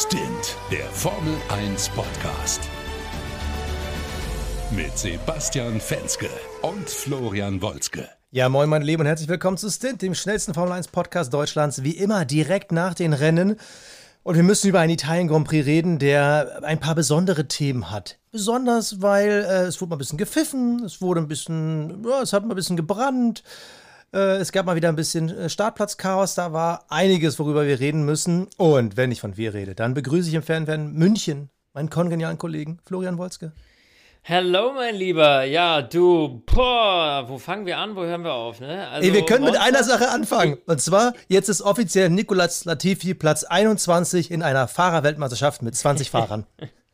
Stint, der Formel 1 Podcast. Mit Sebastian Fenske und Florian Wolzke. Ja, moin, mein Lieben, und herzlich willkommen zu Stint, dem schnellsten Formel 1 Podcast Deutschlands. Wie immer direkt nach den Rennen. Und wir müssen über einen Italien Grand Prix reden, der ein paar besondere Themen hat. Besonders, weil äh, es wurde mal ein bisschen gepfiffen, es wurde ein bisschen, ja, es hat mal ein bisschen gebrannt. Äh, es gab mal wieder ein bisschen äh, Startplatzchaos. Da war einiges, worüber wir reden müssen. Und wenn ich von wir rede, dann begrüße ich im Fernsehen München meinen kongenialen Kollegen Florian Wolzke. Hallo, mein Lieber. Ja, du, boah, wo fangen wir an, wo hören wir auf, ne? Also, Ey, wir können mit einer Sache anfangen. Und zwar, jetzt ist offiziell Nicolas Latifi Platz 21 in einer Fahrerweltmeisterschaft mit 20 Fahrern.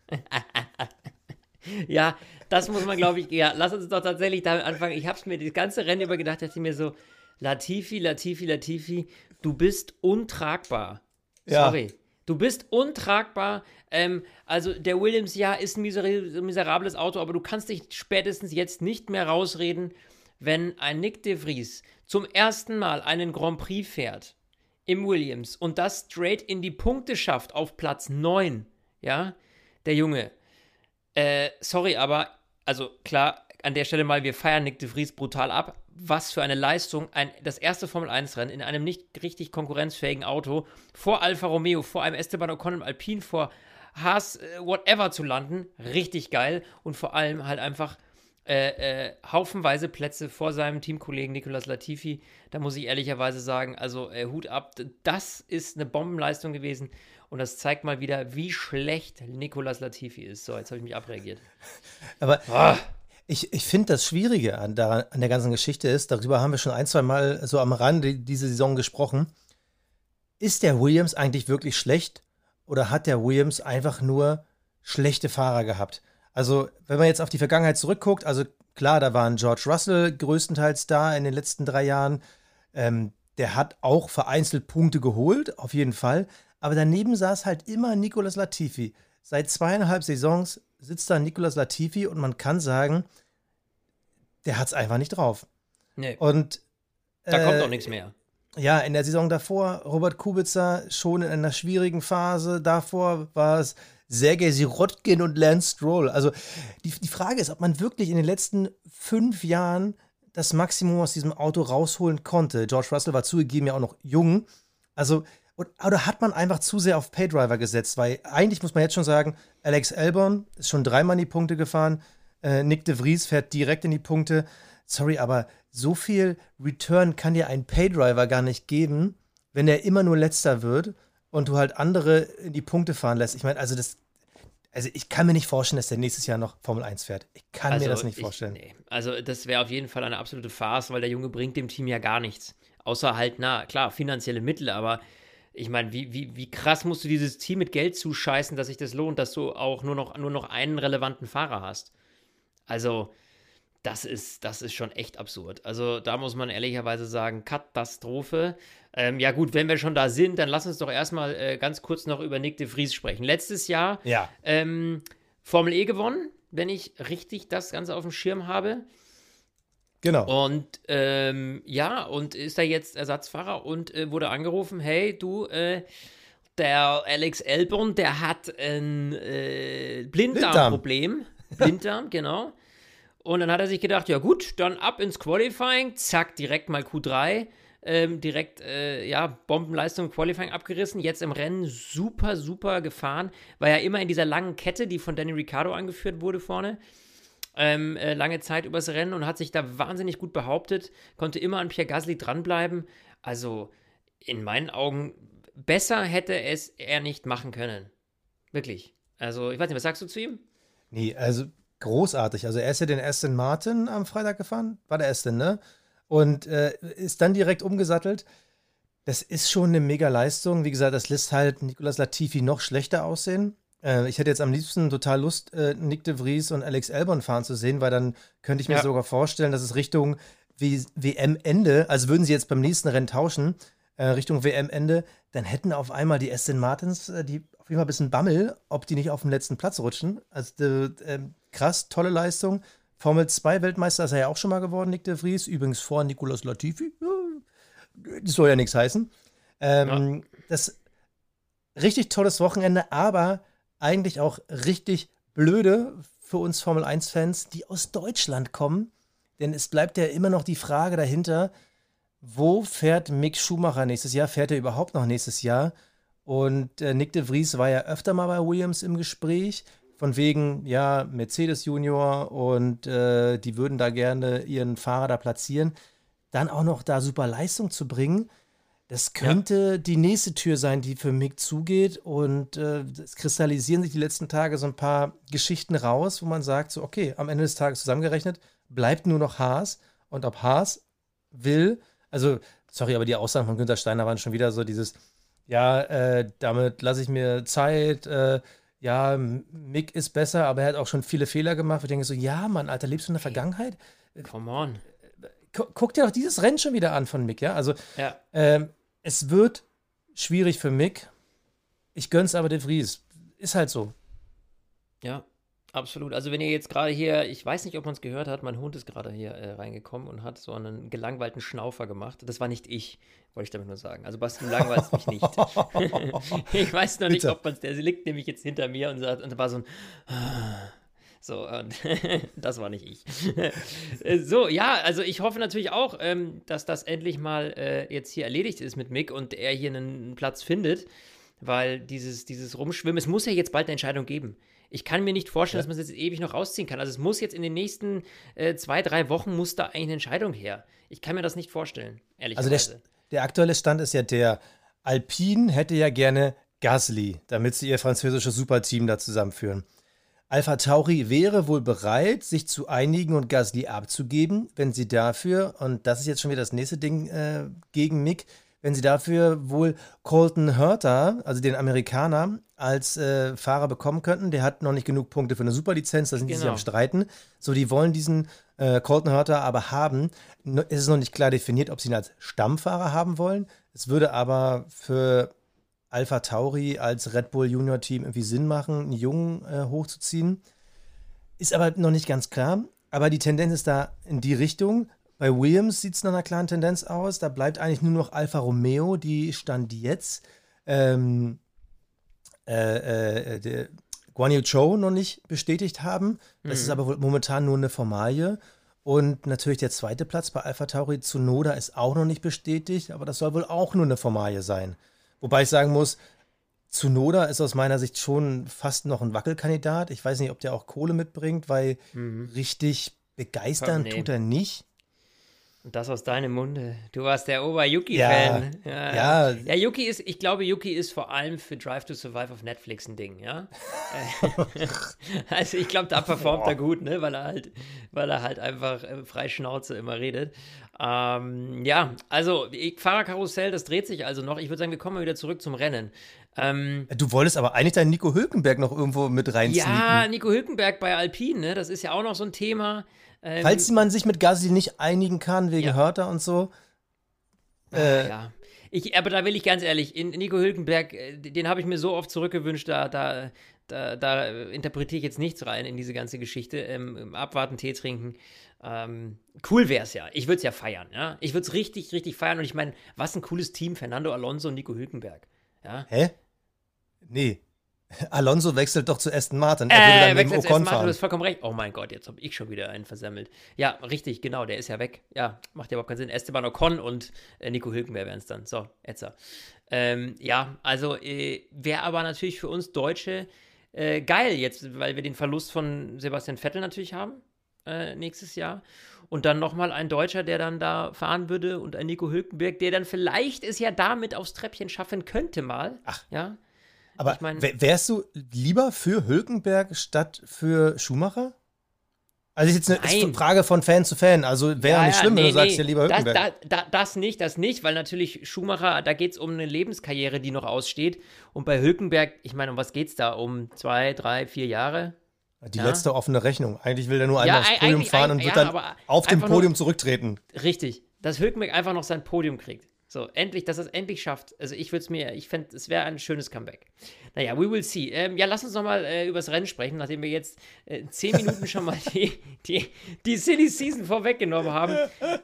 ja, das muss man, glaube ich, ja, lass uns doch tatsächlich damit anfangen. Ich habe es mir das ganze Rennen über gedacht, dachte mir so, Latifi, Latifi, Latifi, du bist untragbar. Sorry. Ja. Du bist untragbar. Ähm, also der Williams, ja, ist ein miserables Auto, aber du kannst dich spätestens jetzt nicht mehr rausreden, wenn ein Nick de Vries zum ersten Mal einen Grand Prix fährt im Williams und das straight in die Punkte schafft auf Platz 9, ja, der Junge. Äh, sorry, aber also klar, an der Stelle mal, wir feiern Nick de Vries brutal ab. Was für eine Leistung, ein, das erste Formel-1-Rennen in einem nicht richtig konkurrenzfähigen Auto vor Alfa Romeo, vor einem Esteban Ocon im Alpine, vor Haas, äh, whatever zu landen. Richtig geil und vor allem halt einfach äh, äh, haufenweise Plätze vor seinem Teamkollegen Nicolas Latifi. Da muss ich ehrlicherweise sagen, also äh, Hut ab, das ist eine Bombenleistung gewesen. Und das zeigt mal wieder, wie schlecht Nicolas Latifi ist. So, jetzt habe ich mich abreagiert. Aber oh. Ich, ich finde, das Schwierige an der, an der ganzen Geschichte ist, darüber haben wir schon ein, zwei Mal so am Rande diese Saison gesprochen. Ist der Williams eigentlich wirklich schlecht oder hat der Williams einfach nur schlechte Fahrer gehabt? Also, wenn man jetzt auf die Vergangenheit zurückguckt, also klar, da waren George Russell größtenteils da in den letzten drei Jahren. Ähm, der hat auch vereinzelt Punkte geholt, auf jeden Fall. Aber daneben saß halt immer Nicolas Latifi. Seit zweieinhalb Saisons sitzt da Nicolas Latifi und man kann sagen, der hat es einfach nicht drauf. Nee. Und da äh, kommt auch nichts mehr. Ja, in der Saison davor, Robert Kubica schon in einer schwierigen Phase. Davor war es Sergei Sirotkin und Lance Stroll. Also die, die Frage ist, ob man wirklich in den letzten fünf Jahren das Maximum aus diesem Auto rausholen konnte. George Russell war zugegeben ja auch noch jung. Also oder hat man einfach zu sehr auf Paydriver gesetzt? Weil eigentlich muss man jetzt schon sagen, Alex Albon ist schon dreimal in die Punkte gefahren. Äh, Nick de Vries fährt direkt in die Punkte. Sorry, aber so viel Return kann dir ein Paydriver gar nicht geben, wenn er immer nur letzter wird und du halt andere in die Punkte fahren lässt. Ich meine, also das. Also ich kann mir nicht vorstellen, dass der nächstes Jahr noch Formel 1 fährt. Ich kann also mir das nicht ich, vorstellen. Nee. Also das wäre auf jeden Fall eine absolute Farce, weil der Junge bringt dem Team ja gar nichts. Außer halt, na klar, finanzielle Mittel, aber ich meine, wie, wie, wie krass musst du dieses Team mit Geld zuscheißen, dass sich das lohnt, dass du auch nur noch, nur noch einen relevanten Fahrer hast. Also, das ist, das ist schon echt absurd. Also, da muss man ehrlicherweise sagen, Katastrophe. Ähm, ja, gut, wenn wir schon da sind, dann lass uns doch erstmal äh, ganz kurz noch über Nick de Vries sprechen. Letztes Jahr ja. ähm, Formel E gewonnen, wenn ich richtig das Ganze auf dem Schirm habe. Genau. Und ähm, ja, und ist da jetzt Ersatzfahrer und äh, wurde angerufen, hey, du, äh, der Alex Elborn, der hat ein äh, Blinddarmproblem. Blinddarm, Blinddarm genau. Und dann hat er sich gedacht, ja gut, dann ab ins Qualifying, zack, direkt mal Q3, ähm, direkt, äh, ja, Bombenleistung Qualifying abgerissen, jetzt im Rennen super, super gefahren, war ja immer in dieser langen Kette, die von Danny Ricciardo angeführt wurde vorne ähm, äh, lange Zeit übers Rennen und hat sich da wahnsinnig gut behauptet, konnte immer an Pierre Gasly dranbleiben. Also in meinen Augen besser hätte es er nicht machen können. Wirklich. Also, ich weiß nicht, was sagst du zu ihm? Nee, also großartig. Also, er ist ja den Aston Martin am Freitag gefahren. War der Aston, ne? Und äh, ist dann direkt umgesattelt. Das ist schon eine mega Leistung. Wie gesagt, das lässt halt Nicolas Latifi noch schlechter aussehen. Äh, ich hätte jetzt am liebsten total Lust, äh, Nick de Vries und Alex Albon fahren zu sehen, weil dann könnte ich mir ja. sogar vorstellen, dass es Richtung WM-Ende, also würden sie jetzt beim nächsten Rennen tauschen, äh, Richtung WM-Ende, dann hätten auf einmal die Aston Martins, die auf jeden Fall ein bisschen Bammel, ob die nicht auf dem letzten Platz rutschen. Also äh, krass, tolle Leistung. Formel 2 Weltmeister ist er ja auch schon mal geworden, Nick de Vries. Übrigens vor Nicolas Latifi. Das soll ja nichts heißen. Ähm, ja. Das richtig tolles Wochenende, aber eigentlich auch richtig blöde für uns Formel 1-Fans, die aus Deutschland kommen. Denn es bleibt ja immer noch die Frage dahinter, wo fährt Mick Schumacher nächstes Jahr? Fährt er überhaupt noch nächstes Jahr? Und äh, Nick de Vries war ja öfter mal bei Williams im Gespräch, von wegen, ja, Mercedes Junior und äh, die würden da gerne ihren Fahrer da platzieren. Dann auch noch da super Leistung zu bringen, das könnte ja. die nächste Tür sein, die für Mick zugeht. Und äh, es kristallisieren sich die letzten Tage so ein paar Geschichten raus, wo man sagt, so, okay, am Ende des Tages zusammengerechnet, bleibt nur noch Haas. Und ob Haas will, also, sorry, aber die Aussagen von Günter Steiner waren schon wieder so dieses, ja, äh, damit lasse ich mir Zeit, äh, ja, Mick ist besser, aber er hat auch schon viele Fehler gemacht. Ich denke so, ja, Mann, Alter, lebst du in der Vergangenheit? Come on. Guck dir doch dieses Rennen schon wieder an von Mick, ja? Also, ja. Ähm, es wird schwierig für Mick. Ich gönn's aber De Vries. Ist halt so. Ja, Absolut. Also wenn ihr jetzt gerade hier, ich weiß nicht, ob man es gehört hat, mein Hund ist gerade hier äh, reingekommen und hat so einen gelangweilten Schnaufer gemacht. Das war nicht ich, wollte ich damit nur sagen. Also Basti langweilt mich nicht. ich weiß noch nicht, ob man es, der liegt nämlich jetzt hinter mir und sagt, und da war so ein so, und das war nicht ich. so, ja, also ich hoffe natürlich auch, ähm, dass das endlich mal äh, jetzt hier erledigt ist mit Mick und er hier einen Platz findet, weil dieses, dieses Rumschwimmen, es muss ja jetzt bald eine Entscheidung geben. Ich kann mir nicht vorstellen, ja. dass man es jetzt ewig noch rausziehen kann. Also es muss jetzt in den nächsten äh, zwei, drei Wochen muss da eigentlich eine Entscheidung her. Ich kann mir das nicht vorstellen, ehrlich Also der, der aktuelle Stand ist ja der, Alpine hätte ja gerne Gasly, damit sie ihr französisches Superteam da zusammenführen. Alpha Tauri wäre wohl bereit, sich zu einigen und Gasly abzugeben, wenn sie dafür, und das ist jetzt schon wieder das nächste Ding äh, gegen Mick, wenn sie dafür wohl Colton Herter, also den Amerikaner, als äh, Fahrer bekommen könnten. Der hat noch nicht genug Punkte für eine Superlizenz, da sind genau. die sich am Streiten. So, die wollen diesen äh, Colton Herter aber haben. Es ist noch nicht klar definiert, ob sie ihn als Stammfahrer haben wollen. Es würde aber für Alpha Tauri als Red Bull Junior Team irgendwie Sinn machen, einen Jungen äh, hochzuziehen. Ist aber noch nicht ganz klar. Aber die Tendenz ist da in die Richtung. Bei Williams sieht es nach einer klaren Tendenz aus. Da bleibt eigentlich nur noch Alfa Romeo, die stand jetzt ähm, äh, äh, Guan Yu Zhou noch nicht bestätigt haben. Das mhm. ist aber momentan nur eine Formalie. Und natürlich der zweite Platz bei Alpha Tauri Tsunoda ist auch noch nicht bestätigt, aber das soll wohl auch nur eine Formalie sein. Wobei ich sagen muss, Tsunoda ist aus meiner Sicht schon fast noch ein Wackelkandidat. Ich weiß nicht, ob der auch Kohle mitbringt, weil mhm. richtig begeistern nee. tut er nicht. Und das aus deinem Munde. Du warst der Ober-Yuki-Fan. Ja, ja, ja. Ja, Yuki ist, ich glaube, Yuki ist vor allem für Drive to Survive auf Netflix ein Ding, ja. also ich glaube, da performt er gut, ne, weil er halt, weil er halt einfach äh, frei Schnauze immer redet. Ähm, ja, also Fahrerkarussell, das dreht sich also noch. Ich würde sagen, wir kommen mal wieder zurück zum Rennen. Ähm, du wolltest aber eigentlich deinen Nico Hülkenberg noch irgendwo mit reinziehen. Ja, Nico Hülkenberg bei Alpine, ne? das ist ja auch noch so ein Thema. Ähm, Falls man sich mit Gasly nicht einigen kann wegen ja. Hörter und so. Äh, ja. Ich, aber da will ich ganz ehrlich, in Nico Hülkenberg, äh, den habe ich mir so oft zurückgewünscht, da, da, da, da interpretiere ich jetzt nichts rein in diese ganze Geschichte. Ähm, abwarten, Tee trinken. Ähm, cool wäre es ja. Ich würde es ja feiern, ja. Ich würde es richtig, richtig feiern. Und ich meine, was ein cooles Team, Fernando Alonso und Nico Hülkenberg. Ja? Hä? Nee. Alonso wechselt doch zu Aston Martin. Er äh, würde dann neben Ocon fahren. Du hast vollkommen recht. Oh mein Gott, jetzt habe ich schon wieder einen versemmelt. Ja, richtig, genau, der ist ja weg. Ja, macht ja überhaupt keinen Sinn. Esteban Ocon und äh, Nico Hülkenberg wären es dann. So, Etzer. Ähm, ja, also äh, wäre aber natürlich für uns Deutsche äh, geil jetzt, weil wir den Verlust von Sebastian Vettel natürlich haben äh, nächstes Jahr. Und dann nochmal ein Deutscher, der dann da fahren würde und ein Nico Hülkenberg, der dann vielleicht es ja damit aufs Treppchen schaffen könnte mal. Ach. Ja. Aber ich mein, wärst du lieber für Hülkenberg statt für Schumacher? Also ist jetzt eine, eine Frage von Fan zu Fan. Also wäre ja, nicht schlimm, nee, wenn du nee, sagst, ja lieber Hülkenberg. Das, das, das, nicht, das nicht, weil natürlich Schumacher, da geht es um eine Lebenskarriere, die noch aussteht. Und bei Hülkenberg, ich meine, um was geht es da? Um zwei, drei, vier Jahre? Die ja? letzte offene Rechnung. Eigentlich will er nur einmal ja, aufs Podium fahren und wird dann auf dem Podium nur, zurücktreten. Richtig. Dass Hülkenberg einfach noch sein Podium kriegt. So, endlich, dass er es endlich schafft. Also ich würde es mir, ich fände, es wäre ein schönes Comeback. Naja, we will see. Ähm, ja, lass uns nochmal äh, über das Rennen sprechen, nachdem wir jetzt äh, zehn Minuten schon mal die, die, die Silly Season vorweggenommen haben.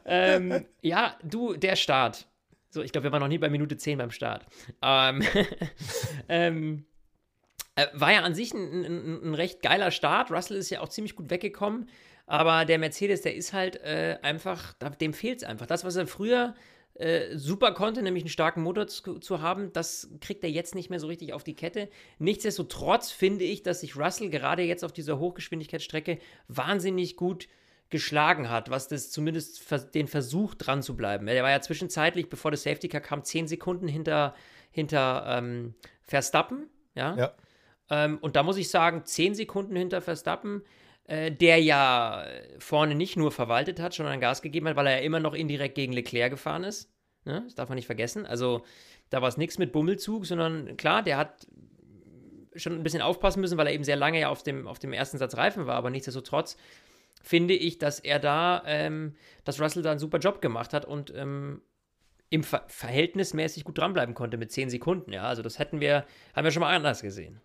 Ähm, ja, du, der Start. So, ich glaube, wir waren noch nie bei Minute 10 beim Start. Ähm, ähm, äh, war ja an sich ein, ein, ein, recht geiler Start. Russell ist ja auch ziemlich gut weggekommen. Aber der Mercedes, der ist halt äh, einfach, dem fehlt es einfach. Das, was er früher äh, super konnte, nämlich einen starken Motor zu, zu, haben, das kriegt er jetzt nicht mehr so richtig auf die Kette. Nichtsdestotrotz finde ich, dass sich Russell gerade jetzt auf dieser Hochgeschwindigkeitsstrecke wahnsinnig gut geschlagen hat, was das zumindest den Versuch dran zu bleiben. Er war ja zwischenzeitlich, bevor das Safety Car kam, zehn Sekunden hinter, hinter ähm, Verstappen. Ja. ja. Ähm, und da muss ich sagen, zehn Sekunden hinter Verstappen, äh, der ja vorne nicht nur verwaltet hat, sondern Gas gegeben hat, weil er ja immer noch indirekt gegen Leclerc gefahren ist. Ne? Das darf man nicht vergessen. Also da war es nichts mit Bummelzug, sondern klar, der hat schon ein bisschen aufpassen müssen, weil er eben sehr lange ja auf dem, auf dem ersten Satz Reifen war, aber nichtsdestotrotz finde ich, dass er da, ähm, dass Russell da einen super Job gemacht hat und ähm, im Ver verhältnismäßig gut dranbleiben konnte mit 10 Sekunden. Ja, also das hätten wir, haben wir schon mal anders gesehen.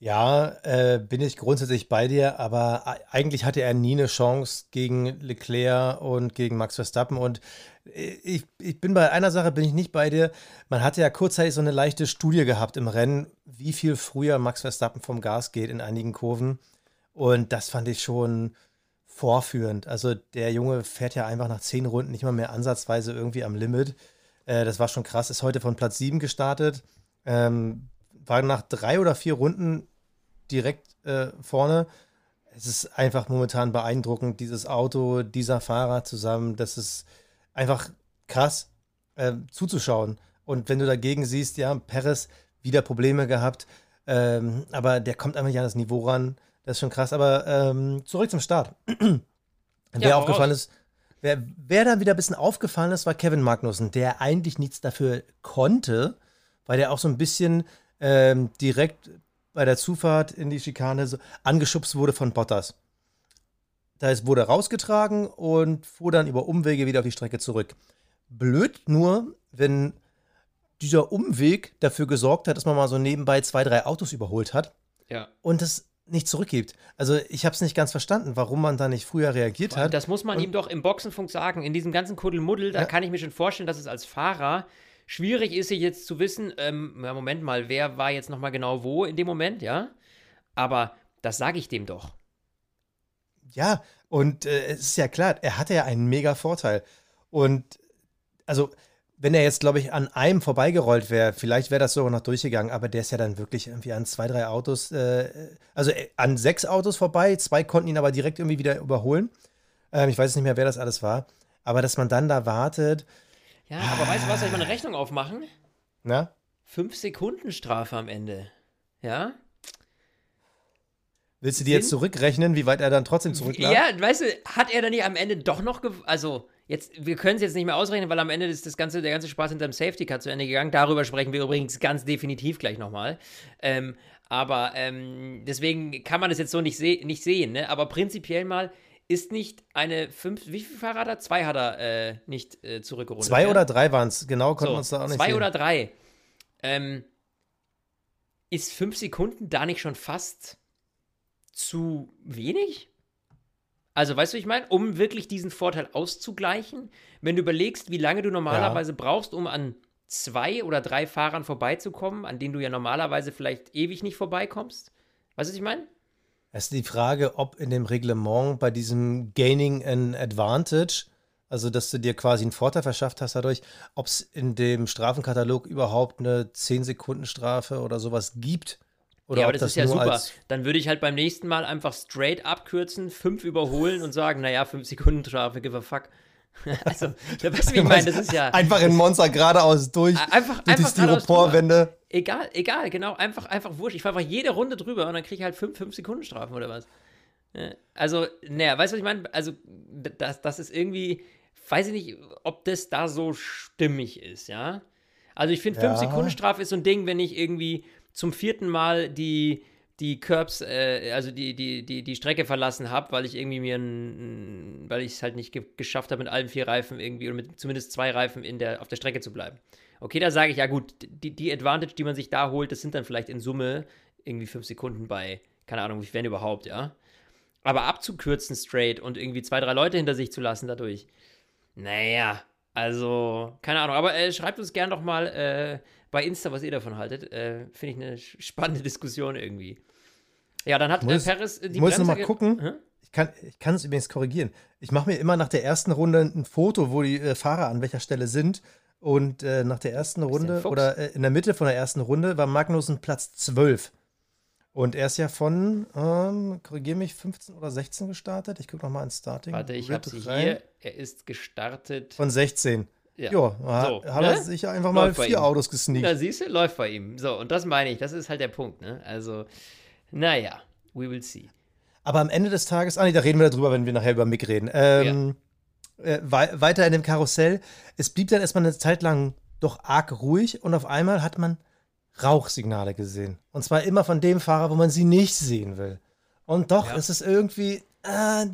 Ja, äh, bin ich grundsätzlich bei dir, aber eigentlich hatte er nie eine Chance gegen Leclerc und gegen Max Verstappen. Und äh, ich, ich bin bei einer Sache, bin ich nicht bei dir. Man hatte ja kurzzeitig so eine leichte Studie gehabt im Rennen, wie viel früher Max Verstappen vom Gas geht in einigen Kurven. Und das fand ich schon vorführend. Also der Junge fährt ja einfach nach zehn Runden nicht mal mehr ansatzweise irgendwie am Limit. Äh, das war schon krass. Ist heute von Platz 7 gestartet. Ähm, war nach drei oder vier Runden direkt äh, vorne. Es ist einfach momentan beeindruckend, dieses Auto, dieser Fahrer zusammen. Das ist einfach krass äh, zuzuschauen. Und wenn du dagegen siehst, ja, Perez wieder Probleme gehabt, ähm, aber der kommt einfach nicht an das Niveau ran. Das ist schon krass. Aber ähm, zurück zum Start. wer ja, aufgefallen ist, wer, wer dann wieder ein bisschen aufgefallen ist, war Kevin Magnussen, der eigentlich nichts dafür konnte, weil der auch so ein bisschen ähm, direkt bei der Zufahrt in die Schikane so angeschubst wurde von Bottas. Da ist, wurde rausgetragen und fuhr dann über Umwege wieder auf die Strecke zurück. Blöd nur, wenn dieser Umweg dafür gesorgt hat, dass man mal so nebenbei zwei, drei Autos überholt hat. Ja. Und das nicht zurückgibt. Also ich habe es nicht ganz verstanden, warum man da nicht früher reagiert hat. Das muss man und, ihm doch im Boxenfunk sagen. In diesem ganzen Kuddelmuddel, da ja. kann ich mir schon vorstellen, dass es als Fahrer schwierig ist, sich jetzt zu wissen, ähm, Moment mal, wer war jetzt nochmal genau wo in dem Moment, ja? Aber das sage ich dem doch. Ja, und äh, es ist ja klar, er hatte ja einen mega Vorteil. Und also wenn er jetzt, glaube ich, an einem vorbeigerollt wäre, vielleicht wäre das sogar noch durchgegangen, aber der ist ja dann wirklich irgendwie an zwei, drei Autos, äh, also äh, an sechs Autos vorbei, zwei konnten ihn aber direkt irgendwie wieder überholen. Ähm, ich weiß nicht mehr, wer das alles war. Aber dass man dann da wartet. Ja, aber ah. weißt du was, soll ich mal eine Rechnung aufmachen? Na? Fünf Sekunden Strafe am Ende. Ja? Willst du die jetzt zurückrechnen, wie weit er dann trotzdem zurücklag? Ja, weißt du, hat er dann nicht am Ende doch noch, also Jetzt, wir können es jetzt nicht mehr ausrechnen, weil am Ende ist das ganze, der ganze Spaß hinter dem Safety Car zu Ende gegangen. Darüber sprechen wir übrigens ganz definitiv gleich nochmal. Ähm, aber ähm, deswegen kann man das jetzt so nicht, se nicht sehen. Ne? Aber prinzipiell mal ist nicht eine fünf, wie viele Fahrer hat er? Zwei hat er äh, nicht äh, zurückgerundet. Zwei ja? oder drei waren es, genau, konnten so, wir uns da auch nicht Zwei sehen. oder drei. Ähm, ist fünf Sekunden da nicht schon fast zu wenig? Also, weißt du, ich meine, um wirklich diesen Vorteil auszugleichen, wenn du überlegst, wie lange du normalerweise ja. brauchst, um an zwei oder drei Fahrern vorbeizukommen, an denen du ja normalerweise vielleicht ewig nicht vorbeikommst. Weißt du, was ich meine? Es ist die Frage, ob in dem Reglement bei diesem Gaining an Advantage, also dass du dir quasi einen Vorteil verschafft hast dadurch, ob es in dem Strafenkatalog überhaupt eine 10-Sekunden-Strafe oder sowas gibt oder ja, aber das, das ist ja super. Dann würde ich halt beim nächsten Mal einfach straight abkürzen, fünf überholen und sagen, naja, fünf Sekunden Strafe, give a fuck. also, da weißt du, wie ich meine, das ist ja. Einfach in Monster geradeaus durch, einfach, durch einfach die Styroporwände. Egal, egal, genau, einfach, einfach wurscht. Ich fahre einfach jede Runde drüber und dann kriege ich halt fünf, fünf Sekunden Strafen oder was. Also, naja, weißt du, was ich meine? Also, das, das ist irgendwie, weiß ich nicht, ob das da so stimmig ist, ja. Also, ich finde, fünf ja. Sekunden Strafe ist so ein Ding, wenn ich irgendwie zum vierten Mal die, die Curbs, äh, also die, die, die, die Strecke verlassen habe, weil ich irgendwie mir ein, weil ich es halt nicht ge geschafft habe, mit allen vier Reifen irgendwie oder mit zumindest zwei Reifen in der, auf der Strecke zu bleiben. Okay, da sage ich, ja gut, die, die Advantage, die man sich da holt, das sind dann vielleicht in Summe irgendwie fünf Sekunden bei, keine Ahnung, wenn überhaupt, ja. Aber abzukürzen straight und irgendwie zwei, drei Leute hinter sich zu lassen dadurch, naja, Also, keine Ahnung. Aber äh, schreibt uns gern doch mal äh, bei Insta, was ihr davon haltet. Äh, Finde ich eine spannende Diskussion irgendwie. Ja, dann hat muss, äh, Paris die Ich muss nochmal gucken. Hm? Ich kann, ich kann es übrigens korrigieren. Ich mache mir immer nach der ersten Runde ein Foto, wo die äh, Fahrer an welcher Stelle sind. Und äh, nach der ersten Runde oder äh, in der Mitte von der ersten Runde war Magnussen Platz 12. Und er ist ja von, ähm, korrigiere mich, 15 oder 16 gestartet. Ich gucke nochmal ins Starting. Warte, ich habe sie hier. Er ist gestartet. Von 16. Ja, jo, so, hat er ne? sich einfach mal vier Autos gesneakt. Da siehst du, läuft bei ihm. So, und das meine ich, das ist halt der Punkt, ne? Also, naja, we will see. Aber am Ende des Tages, ah nee, da reden wir darüber, wenn wir nachher über Mick reden. Ähm, ja. äh, weiter in dem Karussell. Es blieb dann erstmal eine Zeit lang doch arg ruhig und auf einmal hat man Rauchsignale gesehen. Und zwar immer von dem Fahrer, wo man sie nicht sehen will. Und doch ja. ist es irgendwie. Äh,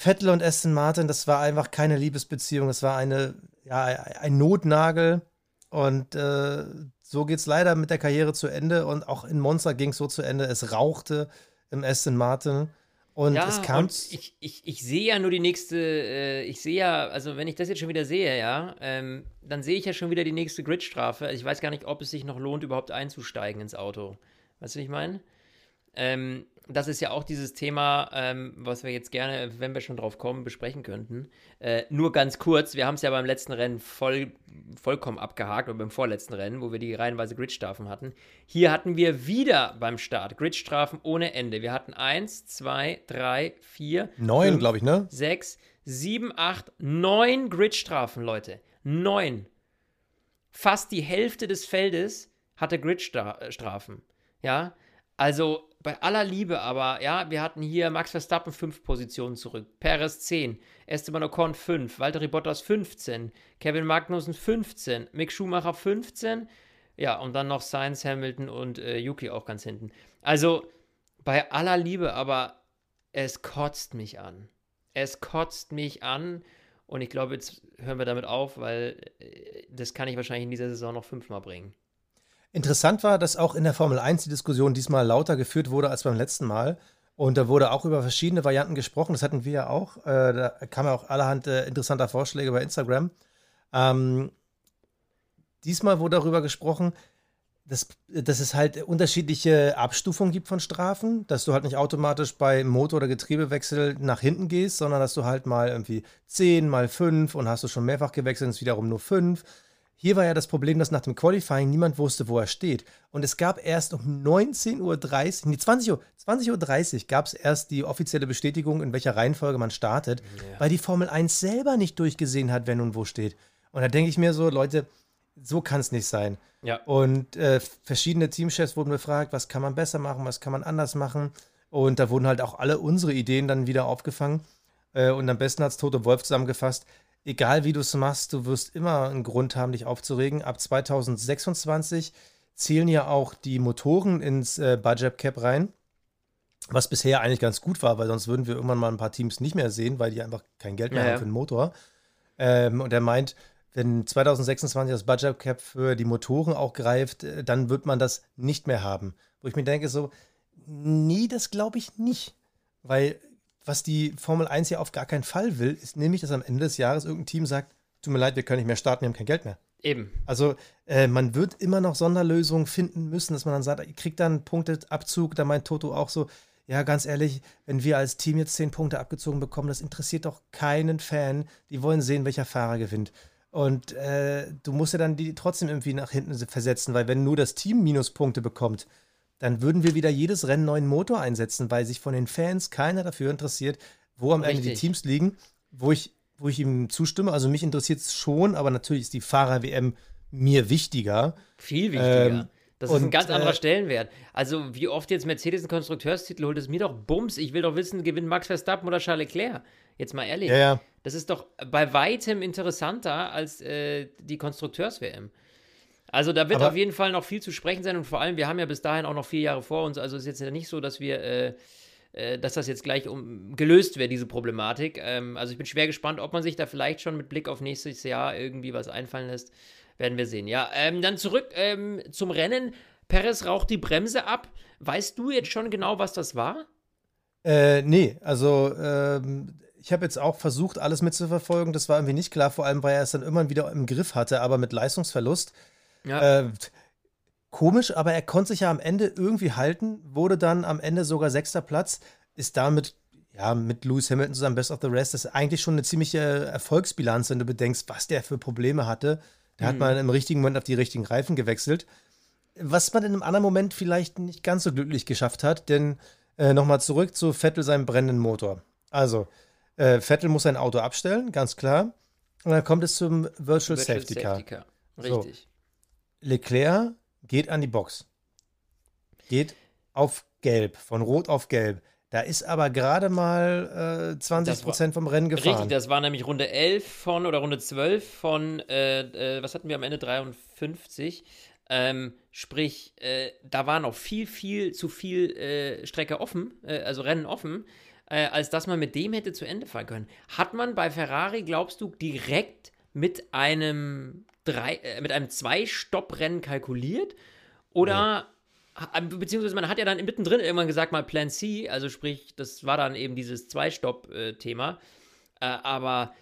Vettel und Aston Martin, das war einfach keine Liebesbeziehung, das war eine, ja, ein Notnagel. Und äh, so geht es leider mit der Karriere zu Ende. Und auch in Monster ging es so zu Ende. Es rauchte im Aston Martin. Und ja, es kam. Und ich, ich, ich sehe ja nur die nächste, äh, ich sehe ja, also wenn ich das jetzt schon wieder sehe, ja, ähm, dann sehe ich ja schon wieder die nächste Gridstrafe. Ich weiß gar nicht, ob es sich noch lohnt, überhaupt einzusteigen ins Auto. Weißt du, was ich meine? Ähm, das ist ja auch dieses Thema, ähm, was wir jetzt gerne, wenn wir schon drauf kommen, besprechen könnten. Äh, nur ganz kurz, wir haben es ja beim letzten Rennen voll, vollkommen abgehakt, oder beim vorletzten Rennen, wo wir die reihenweise Gridstrafen hatten. Hier hatten wir wieder beim Start Gridstrafen ohne Ende. Wir hatten 1, 2, 3, 4, 9, glaube ich, ne? 6, 7, 8, 9 Gridstrafen, Leute. 9. Fast die Hälfte des Feldes hatte Gridstrafen. Ja, also bei aller Liebe aber, ja, wir hatten hier Max Verstappen fünf Positionen zurück, Perez 10, Esteban Ocon 5, Valtteri Bottas 15, Kevin Magnussen 15, Mick Schumacher 15, ja, und dann noch Sainz, Hamilton und äh, Yuki auch ganz hinten. Also bei aller Liebe, aber es kotzt mich an. Es kotzt mich an und ich glaube, jetzt hören wir damit auf, weil äh, das kann ich wahrscheinlich in dieser Saison noch fünfmal bringen. Interessant war, dass auch in der Formel 1 die Diskussion diesmal lauter geführt wurde als beim letzten Mal. Und da wurde auch über verschiedene Varianten gesprochen. Das hatten wir ja auch. Äh, da kamen auch allerhand äh, interessanter Vorschläge bei Instagram. Ähm, diesmal wurde darüber gesprochen, dass, dass es halt unterschiedliche Abstufungen gibt von Strafen, dass du halt nicht automatisch bei Motor- oder Getriebewechsel nach hinten gehst, sondern dass du halt mal irgendwie 10 mal 5 und hast du schon mehrfach gewechselt, ist wiederum nur 5. Hier war ja das Problem, dass nach dem Qualifying niemand wusste, wo er steht. Und es gab erst um 19.30 Uhr, nee, 20 Uhr, 20.30 Uhr gab es erst die offizielle Bestätigung, in welcher Reihenfolge man startet, ja. weil die Formel 1 selber nicht durchgesehen hat, wer nun wo steht. Und da denke ich mir so, Leute, so kann es nicht sein. Ja. Und äh, verschiedene Teamchefs wurden befragt, was kann man besser machen, was kann man anders machen. Und da wurden halt auch alle unsere Ideen dann wieder aufgefangen. Äh, und am besten hat es Toto Wolf zusammengefasst, egal wie du es machst, du wirst immer einen Grund haben, dich aufzuregen. Ab 2026 zählen ja auch die Motoren ins äh, Budget Cap rein. Was bisher eigentlich ganz gut war, weil sonst würden wir irgendwann mal ein paar Teams nicht mehr sehen, weil die einfach kein Geld mehr ja, haben für den Motor. Ähm, und er meint, wenn 2026 das Budget Cap für die Motoren auch greift, äh, dann wird man das nicht mehr haben. Wo ich mir denke, so, nee, das glaube ich nicht. Weil was die Formel 1 ja auf gar keinen Fall will, ist nämlich, dass am Ende des Jahres irgendein Team sagt, tut mir leid, wir können nicht mehr starten, wir haben kein Geld mehr. Eben. Also äh, man wird immer noch Sonderlösungen finden müssen, dass man dann sagt, ihr kriegt dann Punkteabzug, da meint Toto auch so, ja, ganz ehrlich, wenn wir als Team jetzt zehn Punkte abgezogen bekommen, das interessiert doch keinen Fan. Die wollen sehen, welcher Fahrer gewinnt. Und äh, du musst ja dann die trotzdem irgendwie nach hinten versetzen, weil wenn nur das Team Minuspunkte bekommt, dann würden wir wieder jedes Rennen neuen Motor einsetzen, weil sich von den Fans keiner dafür interessiert, wo am Richtig. Ende die Teams liegen, wo ich, wo ich ihm zustimme. Also mich interessiert es schon, aber natürlich ist die Fahrer-WM mir wichtiger. Viel wichtiger. Ähm, das ist und, ein ganz anderer äh, Stellenwert. Also, wie oft jetzt Mercedes einen Konstrukteurstitel holt, ist mir doch Bums. Ich will doch wissen, gewinnt Max Verstappen oder Charles Leclerc. Jetzt mal ehrlich. Ja, ja. Das ist doch bei weitem interessanter als äh, die Konstrukteurs-WM. Also da wird Aber auf jeden Fall noch viel zu sprechen sein und vor allem, wir haben ja bis dahin auch noch vier Jahre vor uns. Also es ist jetzt ja nicht so, dass wir, äh, äh, dass das jetzt gleich um, gelöst wäre, diese Problematik. Ähm, also ich bin schwer gespannt, ob man sich da vielleicht schon mit Blick auf nächstes Jahr irgendwie was einfallen lässt. Werden wir sehen. Ja, ähm, dann zurück ähm, zum Rennen. Perez raucht die Bremse ab. Weißt du jetzt schon genau, was das war? Äh, nee, also ähm, ich habe jetzt auch versucht, alles mitzuverfolgen. Das war irgendwie nicht klar, vor allem, weil er es dann irgendwann wieder im Griff hatte, aber mit Leistungsverlust. Ja. Äh, komisch, aber er konnte sich ja am Ende irgendwie halten, wurde dann am Ende sogar sechster Platz, ist damit ja, mit Lewis Hamilton zusammen Best of the Rest, das ist eigentlich schon eine ziemliche Erfolgsbilanz, wenn du bedenkst, was der für Probleme hatte. Da mhm. hat man im richtigen Moment auf die richtigen Reifen gewechselt. Was man in einem anderen Moment vielleicht nicht ganz so glücklich geschafft hat, denn äh, nochmal zurück zu Vettel seinem brennenden Motor. Also, äh, Vettel muss sein Auto abstellen, ganz klar. Und dann kommt es zum Virtual, Virtual Safety, Car. Safety Car. Richtig. So. Leclerc geht an die Box. Geht auf Gelb, von Rot auf Gelb. Da ist aber gerade mal äh, 20 Prozent vom Rennen gefahren. Richtig, das war nämlich Runde 11 von oder Runde 12 von, äh, äh, was hatten wir am Ende? 53. Ähm, sprich, äh, da war noch viel, viel zu viel äh, Strecke offen, äh, also Rennen offen, als dass man mit dem hätte zu Ende fahren können. Hat man bei Ferrari, glaubst du, direkt mit einem drei, mit einem Zwei-Stopp-Rennen kalkuliert? Oder ja beziehungsweise man hat ja dann mittendrin irgendwann gesagt, mal Plan C, also sprich, das war dann eben dieses Zwei-Stopp-Thema. Äh, aber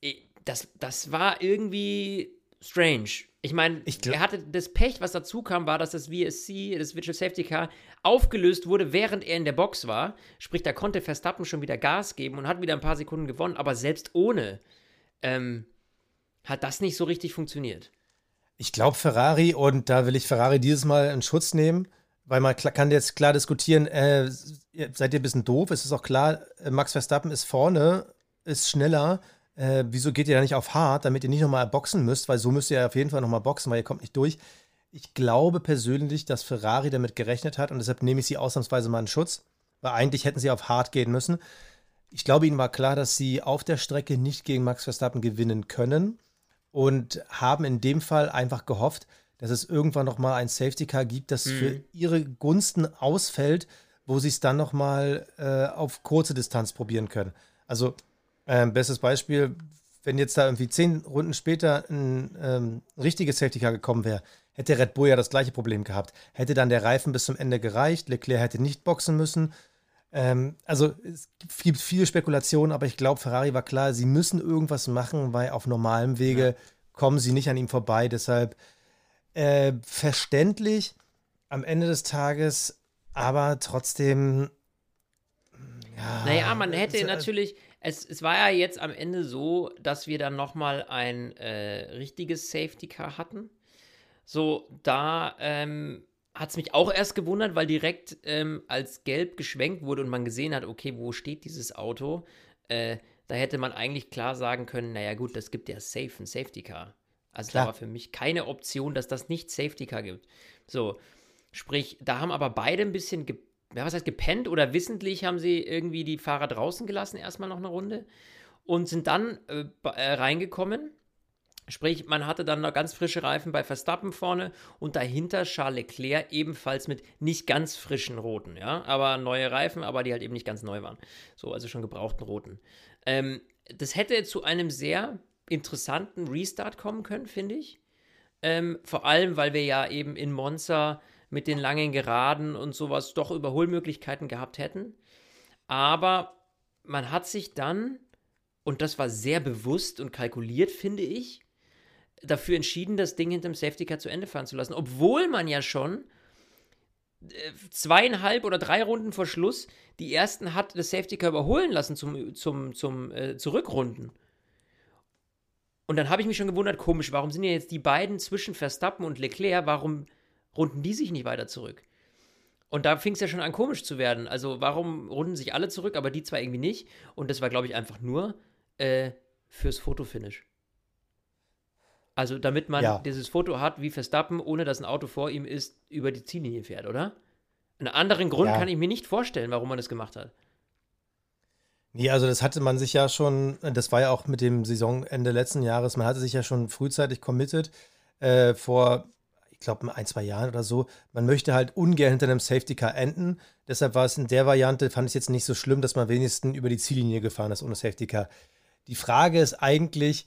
äh, das, das war irgendwie strange. Ich meine, er hatte das Pech, was dazu kam, war, dass das VSC, das Virtual Safety Car, aufgelöst wurde, während er in der Box war. Sprich, da konnte Verstappen schon wieder Gas geben und hat wieder ein paar Sekunden gewonnen, aber selbst ohne ähm, hat das nicht so richtig funktioniert. Ich glaube, Ferrari, und da will ich Ferrari dieses Mal in Schutz nehmen, weil man kann jetzt klar diskutieren, äh, seid ihr ein bisschen doof? Es ist auch klar, äh, Max Verstappen ist vorne, ist schneller. Äh, wieso geht ihr da nicht auf hart, damit ihr nicht nochmal boxen müsst? Weil so müsst ihr auf jeden Fall nochmal boxen, weil ihr kommt nicht durch. Ich glaube persönlich, dass Ferrari damit gerechnet hat und deshalb nehme ich sie ausnahmsweise mal in Schutz, weil eigentlich hätten sie auf hart gehen müssen. Ich glaube, ihnen war klar, dass sie auf der Strecke nicht gegen Max Verstappen gewinnen können und haben in dem Fall einfach gehofft, dass es irgendwann noch mal ein Safety Car gibt, das mhm. für ihre Gunsten ausfällt, wo sie es dann noch mal äh, auf kurze Distanz probieren können. Also ähm, bestes Beispiel, wenn jetzt da irgendwie zehn Runden später ein ähm, richtiges Safety Car gekommen wäre, hätte Red Bull ja das gleiche Problem gehabt. Hätte dann der Reifen bis zum Ende gereicht, Leclerc hätte nicht boxen müssen. Ähm, also es gibt viele Spekulationen, aber ich glaube, Ferrari war klar, sie müssen irgendwas machen, weil auf normalem Wege ja. kommen sie nicht an ihm vorbei. Deshalb äh, verständlich am Ende des Tages, aber trotzdem. Ja, naja, man hätte äh, natürlich. Es, es war ja jetzt am Ende so, dass wir dann nochmal ein äh, richtiges Safety Car hatten. So, da ähm, hat es mich auch erst gewundert, weil direkt ähm, als gelb geschwenkt wurde und man gesehen hat, okay, wo steht dieses Auto? Äh, da hätte man eigentlich klar sagen können, naja gut, das gibt ja safe ein Safety Car. Also Klar. da war für mich keine Option, dass das nicht Safety Car gibt. So, sprich, da haben aber beide ein bisschen, ja, was heißt gepennt oder wissentlich haben sie irgendwie die Fahrer draußen gelassen, erstmal noch eine Runde und sind dann äh, äh, reingekommen. Sprich, man hatte dann noch ganz frische Reifen bei Verstappen vorne und dahinter Charles Leclerc ebenfalls mit nicht ganz frischen roten, ja, aber neue Reifen, aber die halt eben nicht ganz neu waren. So, also schon gebrauchten roten. Ähm, das hätte zu einem sehr interessanten Restart kommen können, finde ich. Ähm, vor allem, weil wir ja eben in Monza mit den langen Geraden und sowas doch Überholmöglichkeiten gehabt hätten. Aber man hat sich dann, und das war sehr bewusst und kalkuliert, finde ich, dafür entschieden, das Ding hinterm Safety Car zu Ende fahren zu lassen, obwohl man ja schon äh, zweieinhalb oder drei Runden vor Schluss die ersten hat das Safety Car überholen lassen zum, zum, zum äh, Zurückrunden. Und dann habe ich mich schon gewundert, komisch, warum sind ja jetzt die beiden zwischen Verstappen und Leclerc, warum runden die sich nicht weiter zurück? Und da fing es ja schon an, komisch zu werden. Also, warum runden sich alle zurück, aber die zwei irgendwie nicht? Und das war, glaube ich, einfach nur äh, fürs Fotofinish. Also, damit man ja. dieses Foto hat, wie Verstappen, ohne dass ein Auto vor ihm ist, über die Ziellinie fährt, oder? Einen anderen Grund ja. kann ich mir nicht vorstellen, warum man das gemacht hat. Nee, also das hatte man sich ja schon, das war ja auch mit dem Saisonende letzten Jahres, man hatte sich ja schon frühzeitig committed, äh, vor, ich glaube, ein, zwei Jahren oder so. Man möchte halt ungern hinter einem Safety Car enden. Deshalb war es in der Variante, fand ich es jetzt nicht so schlimm, dass man wenigstens über die Ziellinie gefahren ist ohne Safety Car. Die Frage ist eigentlich,